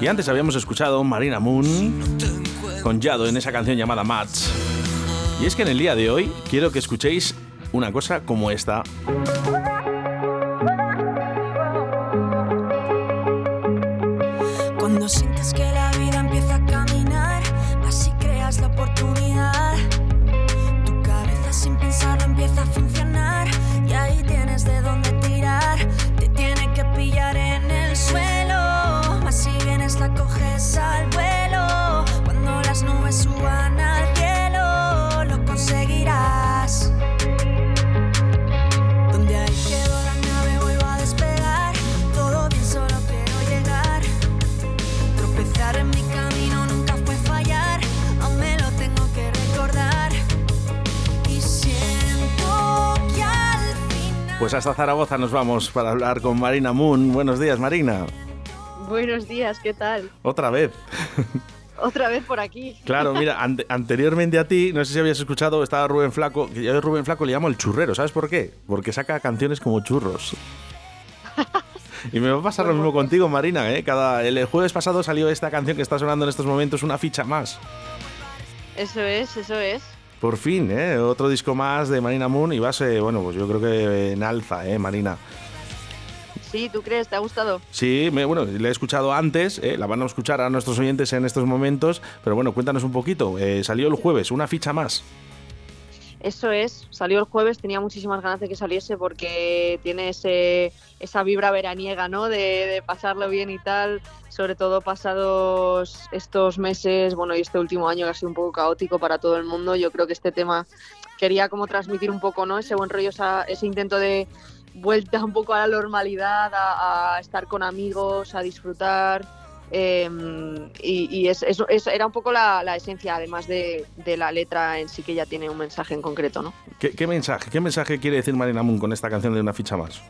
Y antes habíamos escuchado Marina Moon con Yado en esa canción llamada Match. Y es que en el día de hoy quiero que escuchéis una cosa como esta. Cuando sientes que la vida empieza a caminar, vas y creas la oportunidad. Tu cabeza sin pensarlo empieza a funcionar Pues hasta Zaragoza nos vamos para hablar con Marina Moon. Buenos días, Marina. Buenos días, ¿qué tal? Otra vez. Otra vez por aquí. Claro, mira, ante- anteriormente a ti, no sé si habías escuchado, estaba Rubén Flaco, que yo a Rubén Flaco le llamo el churrero, ¿sabes por qué? Porque saca canciones como churros. Y me va a pasar lo mismo contigo, Marina, ¿eh? Cada, el jueves pasado salió esta canción que está sonando en estos momentos, una ficha más. Eso es, eso es. Por fin, ¿eh? Otro disco más de Marina Moon y vas, eh, bueno, pues yo creo que en alza, ¿eh, Marina? Sí, ¿tú crees? ¿Te ha gustado? Sí, me- bueno, la he escuchado antes, ¿eh? la van a escuchar a nuestros oyentes en estos momentos, pero bueno, cuéntanos un poquito. Eh, salió el jueves, una ficha más. Eso es. Salió el jueves, tenía muchísimas ganas de que saliese porque tiene ese, esa vibra veraniega, ¿no? De, de pasarlo bien y tal. Sobre todo pasados estos meses, bueno, y este último año que ha sido un poco caótico para todo el mundo. Yo creo que este tema quería como transmitir un poco, ¿no? Ese buen rollo, esa- ese intento de vuelta un poco a la normalidad, a, a estar con amigos, a disfrutar. Eh, y y es, es- es- era un poco la, la esencia, además de, de la letra en sí que ya tiene un mensaje en concreto, ¿no? ¿Qué, qué mensaje, ¿Qué mensaje quiere decir Marina Moon con esta canción de una ficha más?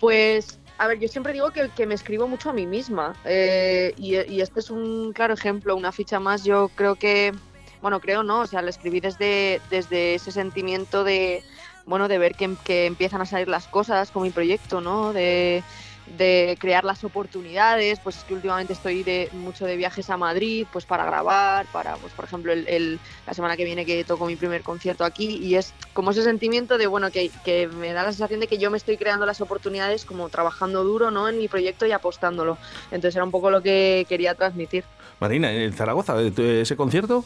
Pues, a ver, yo siempre digo que, que me escribo mucho a mí misma eh, y, y este es un claro ejemplo, una ficha más. Yo creo que, bueno, creo no, o sea, lo escribí desde, desde ese sentimiento de, bueno, de ver que, que empiezan a salir las cosas con mi proyecto, ¿no? De, de crear las oportunidades, pues es que últimamente estoy de, mucho de viajes a Madrid, pues para grabar, para, pues por ejemplo, el, el- la semana que viene que toco mi primer concierto aquí y es como ese sentimiento de, bueno, que, que me da la sensación de que yo me estoy creando las oportunidades como trabajando duro, ¿no? En mi proyecto y apostándolo. Entonces era un poco lo que quería transmitir. Marina, en Zaragoza, ¿eh, tú- ese concierto?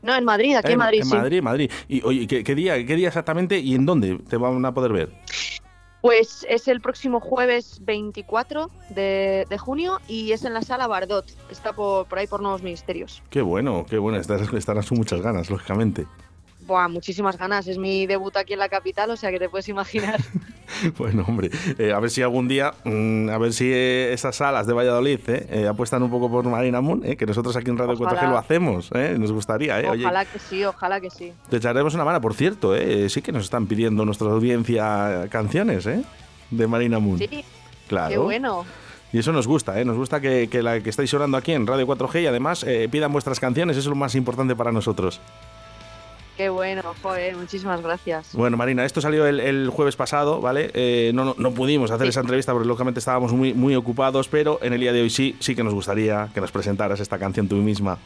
No, en Madrid, aquí Eh, en Madrid, En sí. Madrid, Madrid. Y oye, ¿qué, qué día, ¿qué día exactamente y en dónde te van a poder ver? Pues es el próximo jueves 24 de, junio y es en la sala Bardot, está por, por ahí por Nuevos Ministerios. Qué bueno, qué bueno. Estarás, estarás con muchas ganas, lógicamente. Buah, muchísimas ganas. Es mi debut aquí en la capital, o sea que te puedes imaginar. Bueno, hombre, eh, a ver si algún día, mm, a ver si eh, esas salas de Valladolid eh, eh, apuestan un poco por Marina Moon, eh, que nosotros aquí en Radio Ojalá. 4G lo hacemos, eh, nos gustaría. Eh. Oye, ojalá que sí, ojalá que sí. te echaremos una mano, por cierto, eh, sí que nos están pidiendo nuestra audiencia canciones eh, de Marina Moon. Sí, claro. qué bueno. Y eso nos gusta, ¿eh? nos gusta que, que la que estáis sonando aquí en Radio 4G y además eh, pidan vuestras canciones, eso es lo más importante para nosotros. Qué bueno, joder, muchísimas gracias. Bueno, Marina, esto salió el, el jueves pasado, ¿vale? Eh, no, no, no pudimos hacer Sí. esa entrevista porque lógicamente estábamos muy, muy ocupados, pero en el día de hoy sí, sí que nos gustaría que nos presentaras esta canción tú misma.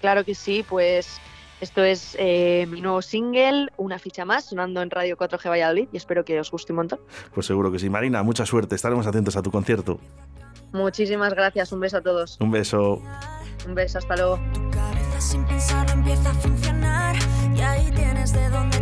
Claro que sí, pues esto es eh, mi nuevo single, una ficha más, sonando en Radio 4G Valladolid y espero que os guste un montón. Pues seguro que sí. Marina, mucha suerte, estaremos atentos a tu concierto. Muchísimas gracias, un beso a todos. Un beso. Un beso, hasta luego. Ahí tienes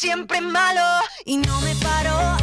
siempre malo. Y no me paro